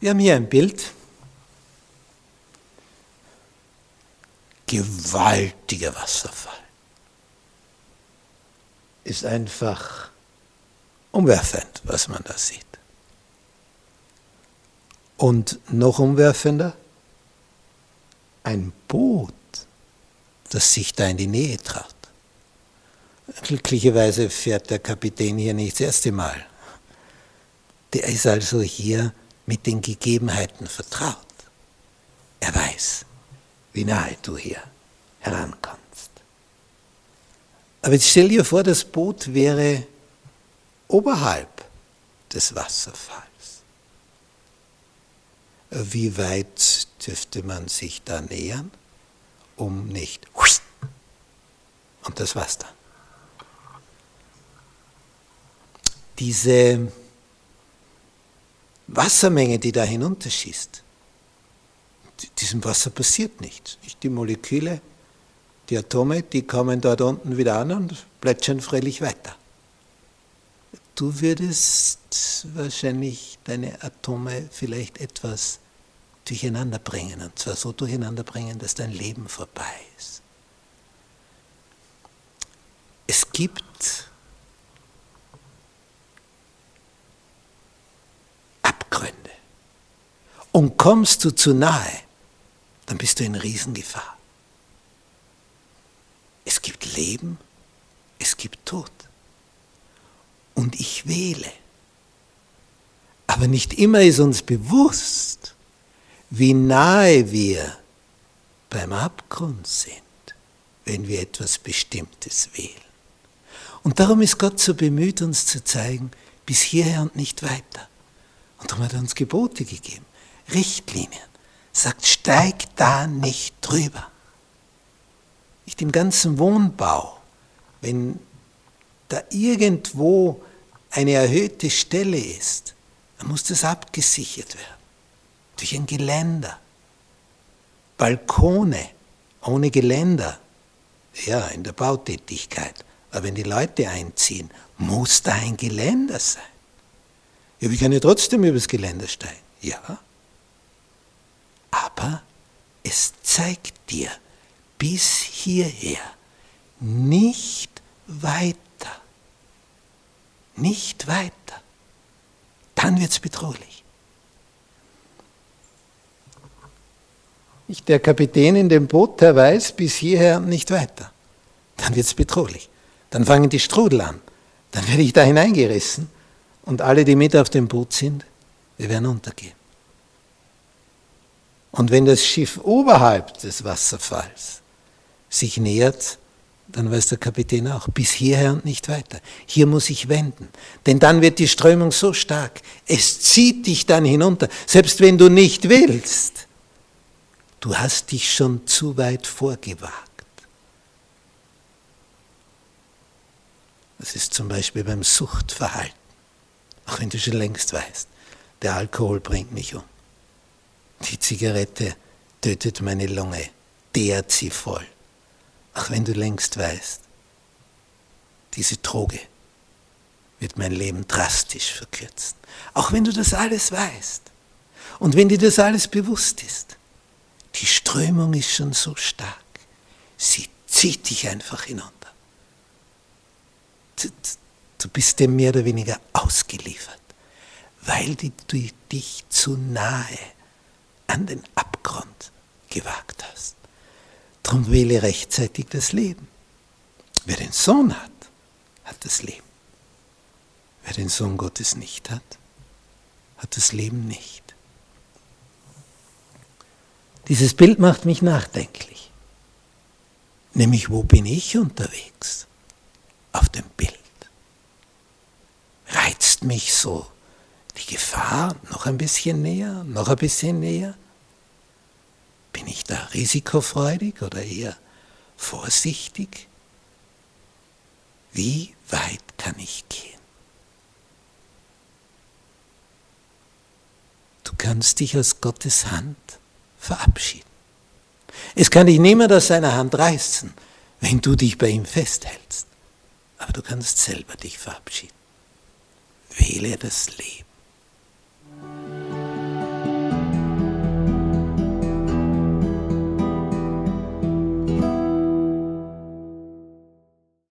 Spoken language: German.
Wir haben hier ein Bild. Gewaltiger Wasserfall. Ist einfach umwerfend, was man da sieht. Und noch umwerfender, ein Boot, das sich da in die Nähe traut. Glücklicherweise fährt der Kapitän hier nicht das erste Mal. Der ist also hier mit den Gegebenheiten vertraut. Er weiß, wie nahe du hier herankommst. Aber jetzt stell dir vor, das Boot wäre oberhalb des Wasserfalls. Wie weit dürfte man sich da nähern, um nicht und das war's dann. Diese Wassermenge, die da hinunterschießt, diesem Wasser passiert nichts. Die Moleküle, die Atome, die kommen dort unten wieder an und plätschern freilich weiter. Du würdest wahrscheinlich deine Atome vielleicht etwas durcheinander bringen, und zwar so durcheinander bringen, dass dein Leben vorbei ist. Es gibt Und kommst du zu nahe, dann bist du in Riesengefahr. Es gibt Leben, es gibt Tod. Und ich wähle. Aber nicht immer ist uns bewusst, wie nahe wir beim Abgrund sind, wenn wir etwas Bestimmtes wählen. Und darum ist Gott so bemüht, uns zu zeigen, bis hierher und nicht weiter. Und darum hat er uns Gebote gegeben. Richtlinien. Sagt, steig da nicht drüber. Nicht im ganzen Wohnbau. Wenn da irgendwo eine erhöhte Stelle ist, dann muss das abgesichert werden. Durch ein Geländer. Balkone ohne Geländer. Ja, in der Bautätigkeit. Aber wenn die Leute einziehen, muss da ein Geländer sein. Ja, wir können ja trotzdem übers Geländer steigen. Ja, aber es zeigt dir bis hierher nicht weiter. Nicht weiter. Dann wird es bedrohlich. Der Kapitän in dem Boot, der weiß bis hierher nicht weiter. Dann wird es bedrohlich. Dann fangen die Strudel an. Dann werde ich da hineingerissen und alle, die mit auf dem Boot sind, wir werden untergehen. Und wenn das Schiff oberhalb des Wasserfalls sich nähert, dann weiß der Kapitän auch, bis hierher und nicht weiter. Hier muss ich wenden. Denn dann wird die Strömung so stark, es zieht dich dann hinunter, selbst wenn du nicht willst. Du hast dich schon zu weit vorgewagt. Das ist zum Beispiel beim Suchtverhalten, auch wenn du schon längst weißt, der Alkohol bringt mich um. Die Zigarette tötet meine Lunge, teert sie voll. Auch wenn du längst weißt, diese Droge wird mein Leben drastisch verkürzen. Auch wenn du das alles weißt und wenn dir das alles bewusst ist. Die Strömung ist schon so stark, sie zieht dich einfach hinunter. Du bist dem mehr oder weniger ausgeliefert, weil du dich zu nahe an den Abgrund gewagt hast. Drum wähle rechtzeitig das Leben. Wer den Sohn hat, hat das Leben. Wer den Sohn Gottes nicht hat, hat das Leben nicht. Dieses Bild macht mich nachdenklich. Nämlich, wo bin ich unterwegs? Auf dem Bild. Reizt mich so Gefahr noch ein bisschen näher, noch ein bisschen näher? Bin ich da risikofreudig oder eher vorsichtig? Wie weit kann ich gehen? Du kannst dich aus Gottes Hand verabschieden. Es kann dich niemand aus seiner Hand reißen, wenn du dich bei ihm festhältst. Aber du kannst selber dich verabschieden. Wähle das Leben.